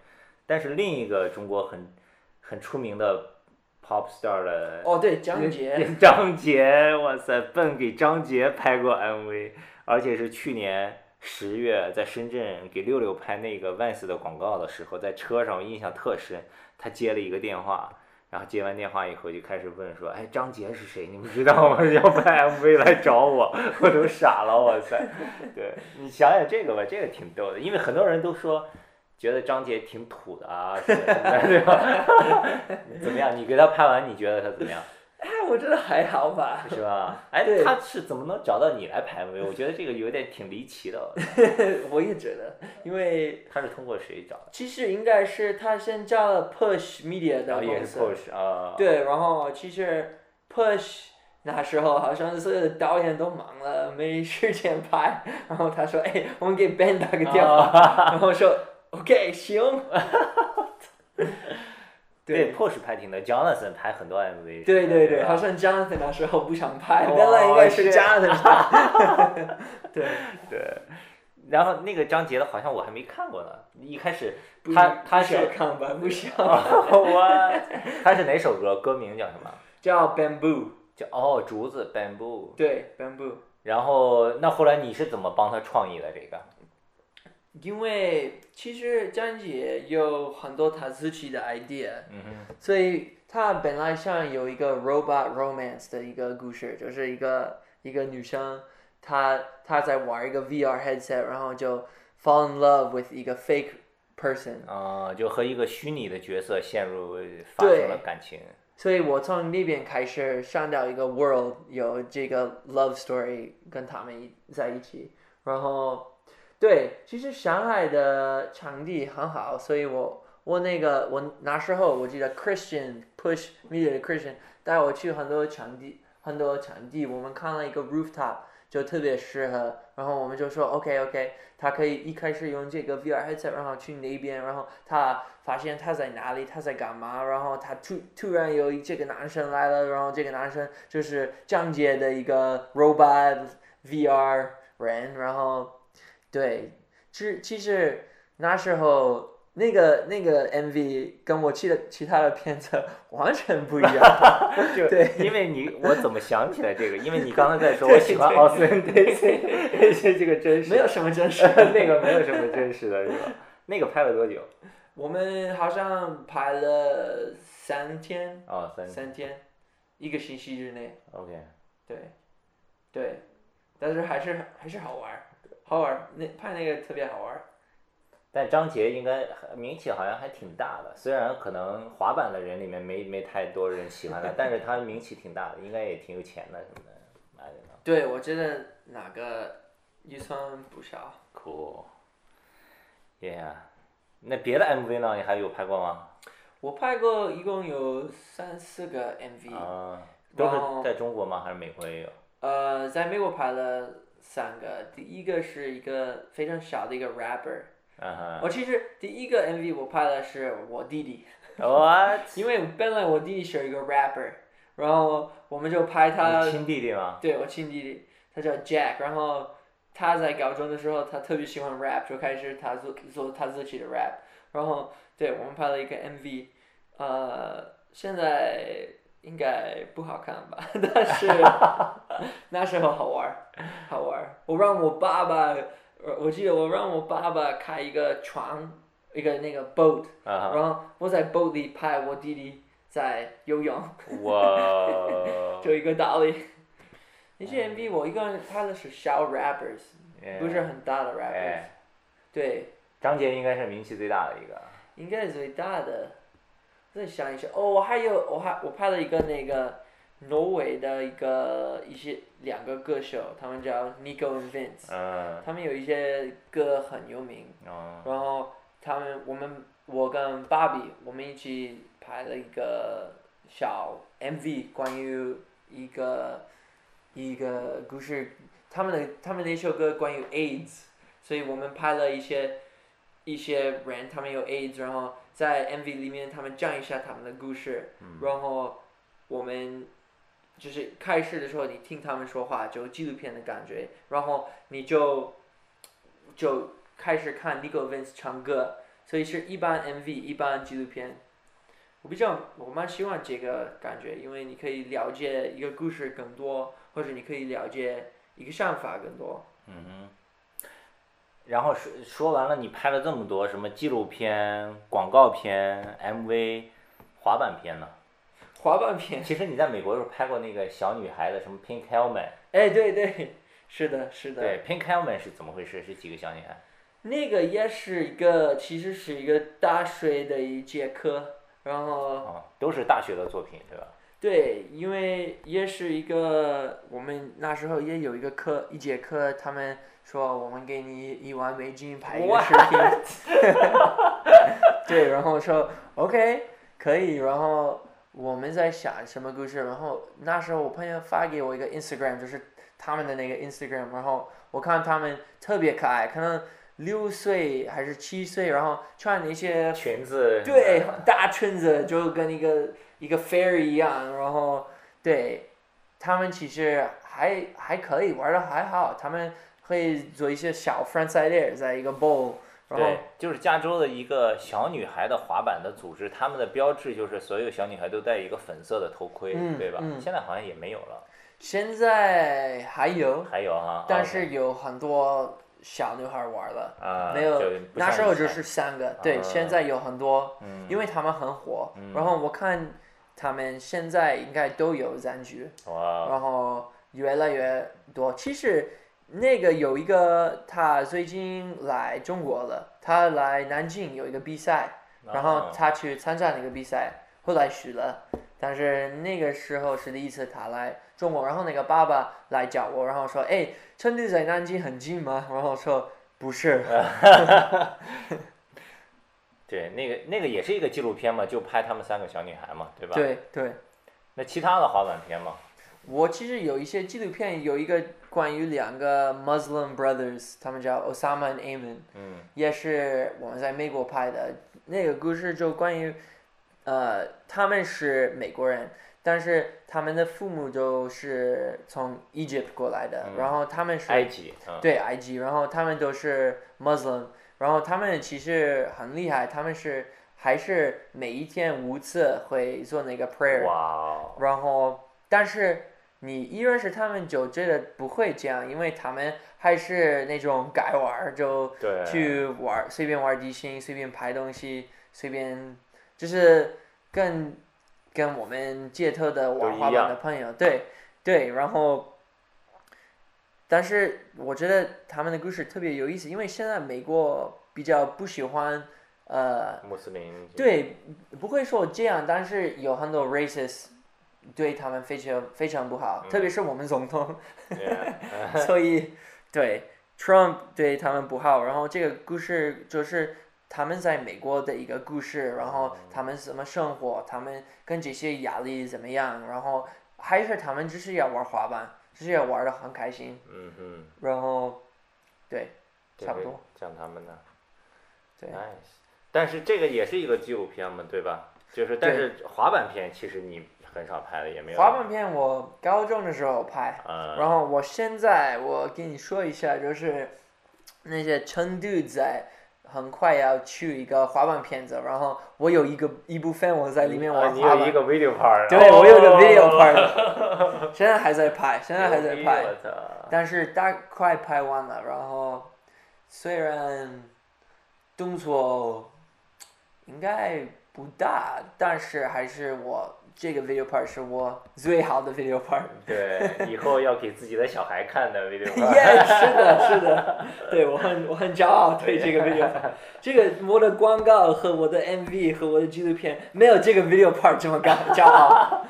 但是另一个中国很很出名的 pop star 的哦，对，张杰，张杰，哇塞，笨给张杰拍过 MV，而且是去年十月在深圳给六六拍那个 Vans 的广告的时候，在车上我印象特深，他接了一个电话。然后接完电话以后就开始问说：“哎，张杰是谁？你们知道吗？要拍 MV 来找我，我都傻了，哇塞！”对你想想这个吧，这个挺逗的，因为很多人都说觉得张杰挺土的啊，什么什么的，对吧？怎么样？你给他拍完，你觉得他怎么样？哎，我觉得还好吧。是吧？哎，他是怎么能找到你来排位我觉得这个有点挺离奇的。我也觉得，因为他是通过谁找的？其实应该是他先加了 Push Media 的然后也是。Push 啊。。对，然后其实 Push 那时候好像所有的导演都忙了，没时间拍。然后他说：“哎，我们给 Ben 打个电话。啊、然后说：“OK，行。对，Push 拍挺多，Jonathan 拍很多 MV 对对对，好像 Jonathan 那时候不想拍，哦原来应该是是 Jonathan 拍。对，对。然后那个张杰的，好像我还没看过呢。一开始不他他是看吧，不需要。我 他是哪首歌？歌名叫什么？叫 Bamboo，叫哦，竹子 Bamboo。对 Bamboo。然后那后来你是怎么帮他创意的这个？因为其实张杰有很多他自己的 idea，嗯。所以他本来想有一个 robot romance 的一个故事，就是一个一个女生，她她在玩一个 VR headset，然后就 fall in love with 一个 fake person。啊、就和一个虚拟的角色陷入发对生了感情。所以我从那边开始上到一个 world，有这个 love story 跟他们一在一起，然后对，其实上海的场地很好，所以我我那个我那时候我记得 Christian Push media Christian 带我去很多场地，很多场地，我们看了一个 rooftop 就特别适合，然后我们就说 OK OK，他可以一开始用这个 VR headset，然后去那边，然后他发现他在哪里，他在干嘛，然后他突突然有这个男生来了，然后这个男生就是降阶的一个 robot VR 人，然后。对，其其实那时候那个那个 MV 跟我其的其他的片子 完全不一样。对，因为你我怎么想起来这个？因为你刚才在说我喜欢奥斯汀戴西，那些这个真实，没有什么真实，那个没有什么真实的，是吧？那个拍了多久？我们好像拍了三天。哦，三三天，一个星期之内。OK。对，对，但是还是还是好玩。好玩，那拍那个特别好玩。但张杰应该名气好像还挺大的，虽然可能滑板的人里面没没太多人喜欢他，但是他名气挺大的，应该也挺有钱的什么的。对，我觉得哪个预算不少。Yeah。那别的 MV 呢？你还有拍过吗？我拍过，一共有三四个 MV。啊。都是在中国吗？还是美国也有？呃，在美国拍了。三个，第一个是一个非常小的一个 rapper，我其实第一个 MV 我拍的是我弟弟，What？因为本来我弟弟是一个 rapper，然后我们就拍他。亲弟弟吗？对，我亲弟弟，他叫 Jack，然后他在高中的时候他特别喜欢 rap，就开始他做做他自己的 rap，然后对我们拍了一个 MV，呃，现在。应该不好看吧，但是 那时候好玩，好玩。我让我爸爸，我记得我让我爸爸开一个船，一个那个 boat，然后我在 boat 里拍我弟弟在游泳。哇！就一个道理。那些 MV 我一个人拍的是小 rappers，不是很大的 rappers。对。张杰应该是名气最大的一个。应该是最大的。再想一下，哦，我还有，我还我拍了一个那个挪威的一个一些两个歌手，他们叫 Nico and Vince，他们有一些歌很有名，然后他们我们我跟芭比我们一起拍了一个小 MV，关于一个一个故事，他们的他们那首歌关于 AIDS，所以我们拍了一些一些人，他们有 AIDS，然后。在 MV 里面，他们讲一下他们的故事，然后我们就是开始的时候，你听他们说话，就纪录片的感觉，然后你就就开始看 Nico Vince 唱歌，所以是一般 MV，一般纪录片。我比较我蛮喜欢这个感觉，因为你可以了解一个故事更多，或者你可以了解一个想法更多。嗯然后说说完了，你拍了这么多什么纪录片、广告片、MV、滑板片呢？滑板片。其实你在美国时候拍过那个小女孩的什么 Pink Helmet。哎，对对，是的，是的。对，Pink Helmet 是怎么回事？是几个小女孩？那个也是一个，其实是一个大学的一节课，然后。哦，都是大学的作品，对吧？对，因为也是一个，我们那时候也有一个课，一节课，他们。说我们给你一万美金拍一个视频，对，然后说 OK 可以，然后我们在想什么故事，然后那时候我朋友发给我一个 Instagram，就是他们的那个 Instagram，然后我看他们特别可爱，可能六岁还是七岁，然后穿那些裙子，对，大裙子就跟一个一个 fairy 一样，然后对，他们其实还还可以玩的还好，他们。可以做一些小 frontside air，在一个 bowl，然后就是加州的一个小女孩的滑板的组织，他们的标志就是所有小女孩都戴一个粉色的头盔，对吧？现在好像也没有了。现在还有，还有哈，但是有很多小女孩玩了，没有那时候就是三个，对，现在有很多，因为他们很火，然后我看他们现在应该都有赞助，然后越来越多，其实。那个有一个，他最近来中国了，他来南京有一个比赛，然后他去参加那个比赛，后来输了。但是那个时候是第一次他来中国，然后那个爸爸来找我，然后说：“哎，成都在南京很近吗？”然后说：“不是，对，那个那个也是一个纪录片嘛，就拍他们三个小女孩嘛，对吧？。对对。那其他的滑板片嘛？我其实有一些纪录片，有一个关于两个 Muslim brothers，他们叫 Osama and 嗯。也是我们在美国拍的。那个故事就关于，呃，他们是美国人，但是他们的父母都是从 Egypt 过来的，嗯。然后他们是埃及，嗯，对埃及，然后他们都是 Muslim，然后他们其实很厉害，他们是还是每一天五次会做那个 prayer，然后但是你一认识他们就觉得不会这样，因为他们还是那种 改玩儿就对，去玩儿，随便玩儿地形，随便拍东西，随便就是跟跟我们街头的玩滑板的朋友，对对，然后，但是我觉得他们的故事特别有意思，因为现在美国比较不喜欢呃穆斯林，对，不会说这样，但是有很多 racist 对他们非常非常不好，特别是我们总统，对，所以对 Trump 对他们不好。然后这个故事就是他们在美国的一个故事，然后他们怎么生活，他们跟这些压力怎么样，然后还是他们只是要玩滑板，只是要玩的很开心，嗯嗯，然后对，差不多，讲他们的对，nice。但是这个也是一个纪录片嘛，对吧？就是，但是滑板片其实你很少拍的，也没有。滑板片我高中的时候拍。嗯，然后我现在我跟你说一下，就是那些成都仔很快要去一个滑板片子，然后我有一个一部分我在里面啊玩滑板，你有一个 video part，对我有个 video 哦 part，现在还在拍，现在还在拍，但是大快拍完了，然后虽然动作应该不大，但是还是我这个 video part 是我最好的 video part。对，以后要给自己的小孩看的 video part。耶，是的，是的，对我很我很骄傲对这个 video part，这个我的广告和我的 MV 和我的纪录片没有这个 video part 这么高骄傲。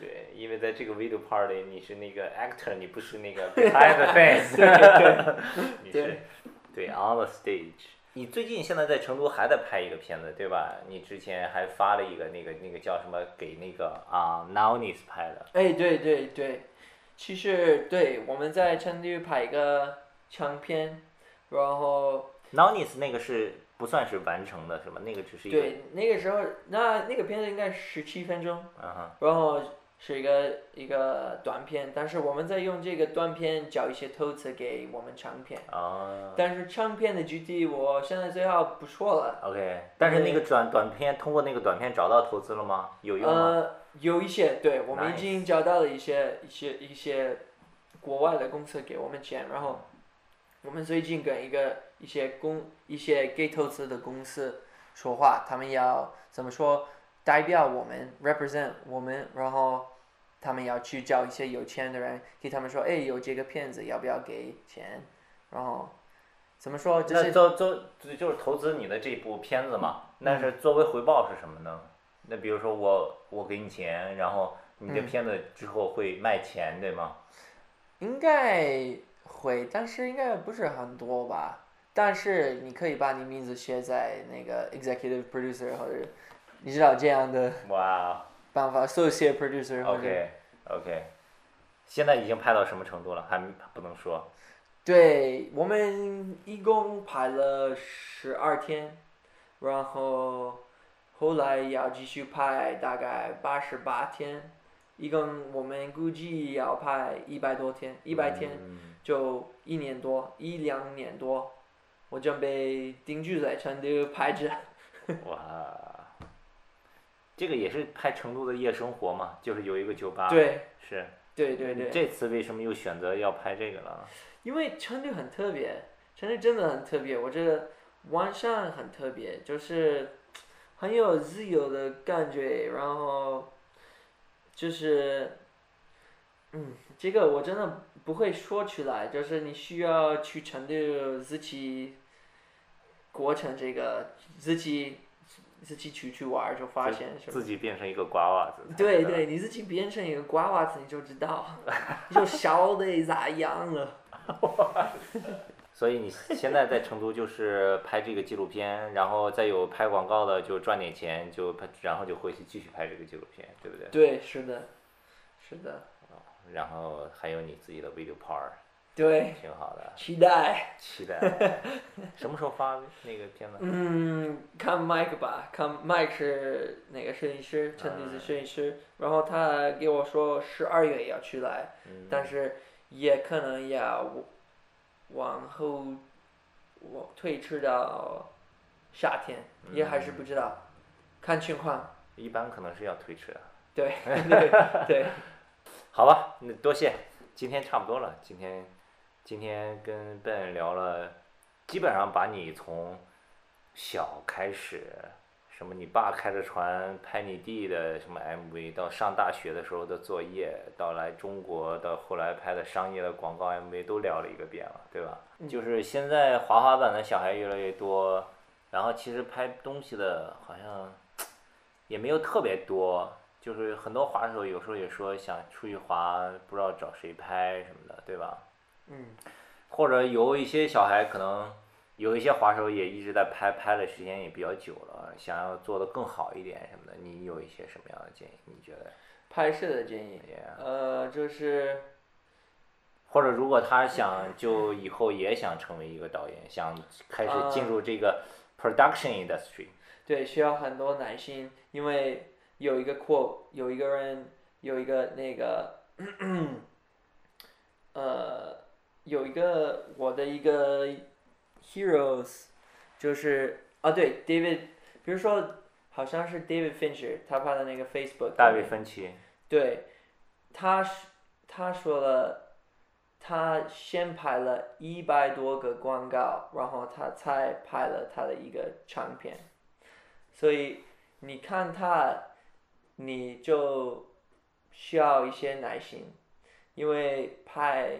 对，因为在这个 video part 里，你是那个 actor，你不是那个 behind the face，你是对对 on the stage。你最近现在在成都还在拍一个片子，对吧？你之前还发了一个那个那个叫什么给那个啊 Nounis 拍的，哎，对对对，其实对我们在成都拍一个长片，然后 Nounis 那个是不算是完成的，是吗？那个只是一个，对那个时候那那个片子应该十七分钟，嗯哼，然后是一个一个短片，但是我们在用这个短片找一些投资给我们长片。啊但是长片的具体我现在最好不说了。，OK。但是那个短短片通过那个短片找到投资了吗？有用吗？呃，有一些，对我们已经找到了一些一些一些国外的公司给我们钱，然后我们最近跟一个一些公一些给投资的公司说话，他们要怎么说代表我们 represent 我们，然后他们要去找一些有钱的人，给他们说，哎，有这个片子要不要给钱，然后怎么说就是那做做就是投资你的这部片子嘛，那是作为回报是什么呢？那比如说我我给你钱，然后你这嗯片子之后会卖钱，对吗？应该会，但是应该不是很多吧。但是你可以把你名字写在那个 executive producer 或者你知道这样的哇办法，associate producer 或者，OK OK，现在已经拍到什么程度了？还不能说。对我们一共拍了十二天，然后后来要继续拍大概八十八天，一共我们估计要拍一百多天，一百天。嗯就一年多，一两年多，我准备定居在成都拍着。哇，这个也是拍成都的夜生活嘛，就是有一个酒吧。。对是。对对对，这次为什么又选择要拍这个了？因为成都很特别，成都真的很特别，我觉得晚上很特别，就是很有自由的感觉，然后就是，嗯，这个我真的不会说出来，就是你需要去成都自己过程这个自己自己出去玩就发现是吧？自己变成一个瓜娃子。对对，，你自己变成一个瓜娃子，你就知道，你就晓得咋样了。所以你现在在成都就是拍这个纪录片，然后再有拍广告的就赚点钱，就拍，然后就回去继续拍这个纪录片，对不对？对，是的，是的，然后还有你自己的 video part，对，挺好的，期待。期待。什么时候发那个片子？嗯，看 Mike 吧，看 Mike 是哪个摄影师，陈弟子摄影师，然后他给我说十二月要去来，嗯但是也可能要往后我推迟到夏天，也还是不知道，看情况。一般可能是要推迟的。对 对对，好吧，那多谢，今天差不多了。今天今天跟 Ben 聊了，基本上把你从小开始，什么你爸开着船拍你弟的什么 MV，到上大学的时候的作业，到来中国到后来拍的商业的广告 MV 都聊了一个遍了，对吧？就是现在滑滑板的小孩越来越多，然后其实拍东西的好像也没有特别多，就是很多滑手有时候也说想出去滑，不知道找谁拍什么的，对吧？嗯，或者有一些小孩可能有一些滑手也一直在拍，拍的时间也比较久了，想要做的更好一点什么的，你有一些什么样的建议？你觉得？拍摄的建议，Yeah 呃，就是或者如果他想就以后也想成为一个导演，想开始进入这个 production industry，对，需要很多耐心，因为有一个 quote，有一个人有一个那个，呃，有一个我的一个 heroes，就是啊对，David，比如说好像是 David Fincher，他拍的那个 Facebook，大卫芬奇，对，他是他说了，他先拍了一百多个广告，然后他才拍了他的一个长片，所以你看他，你就需要一些耐心，因为拍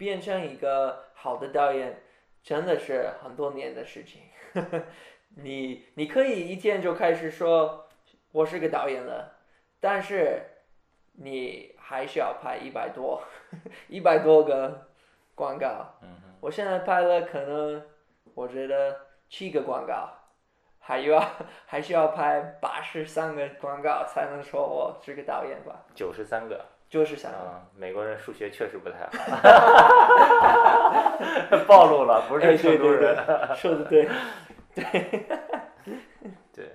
变成一个好的导演真的是很多年的事情。你你可以一天就开始说我是个导演了，但是你还需要拍一百多 一百多个广告。嗯我现在拍了可能我觉得七个广告，还要 还需要拍八十三个广告才能说我是个导演吧？九十三个，就是想嗯，美国人数学确实不太好，暴露了，不哎，是对对成都人。对，说 的对，对，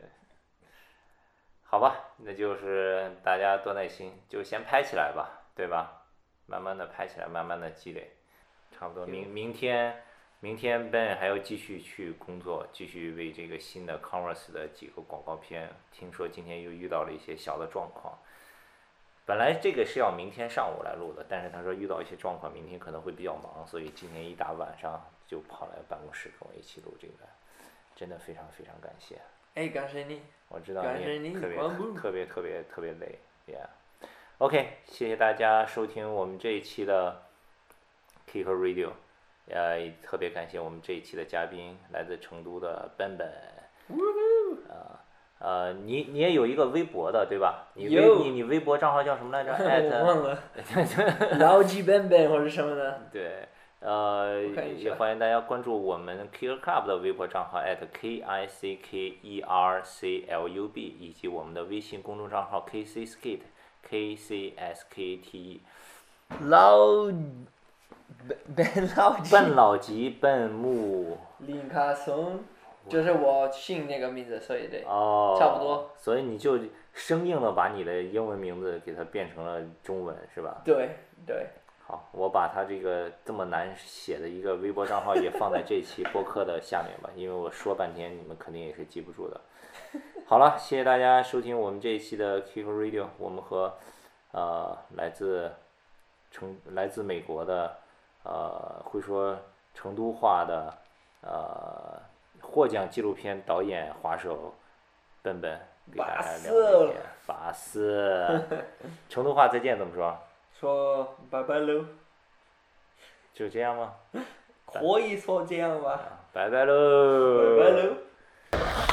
好吧，那就是大家多耐心，就先拍起来吧，对吧？慢慢的拍起来，慢慢的积累，差不多明明天，明天 Ben 还要继续去工作，继续为这个新的 Converse 的几个广告片，听说今天又遇到了一些小的状况。本来这个是要明天上午来录的，但是他说遇到一些状况，明天可能会比较忙，所以今天一大晚上就跑来办公室跟我一起录这个，真的非常非常感谢。哎，感谢你，我知道你感谢你特别特别特别特别累，Yeah。OK，谢谢大家收听我们这一期的 Kick Radio，呃，也特别感谢我们这一期的嘉宾来自成都的本本，呃呃，你你也有一个微博的对吧？你微有你你微博账号叫什么来着？艾我特忘了，老鸡笨笨或者什么的，对，呃，也欢迎大家关注我们 Kicker Club 的微博账号 at k i c k e r c l u b，以及我们的微信公众账号 k c skate k c s k t e。老笨笨老几笨老吉笨木林卡松，就是我姓那个名字，所以对，哦，差不多。所以你就生硬的把你的英文名字给它变成了中文，是吧？对对，好，我把他这个这么难写的一个微博账号也放在这期播客的下面吧，因为我说半天你们肯定也是记不住的。好了，谢谢大家收听我们这一期的 Kick Radio，我们和呃来自成来自美国的呃会说成都话的呃获奖纪录片导演滑手笨笨给大家聊了一点。法师，成都话再见怎么说？说拜拜喽，就这样吗？可以说这样吧，拜拜喽！拜拜喽。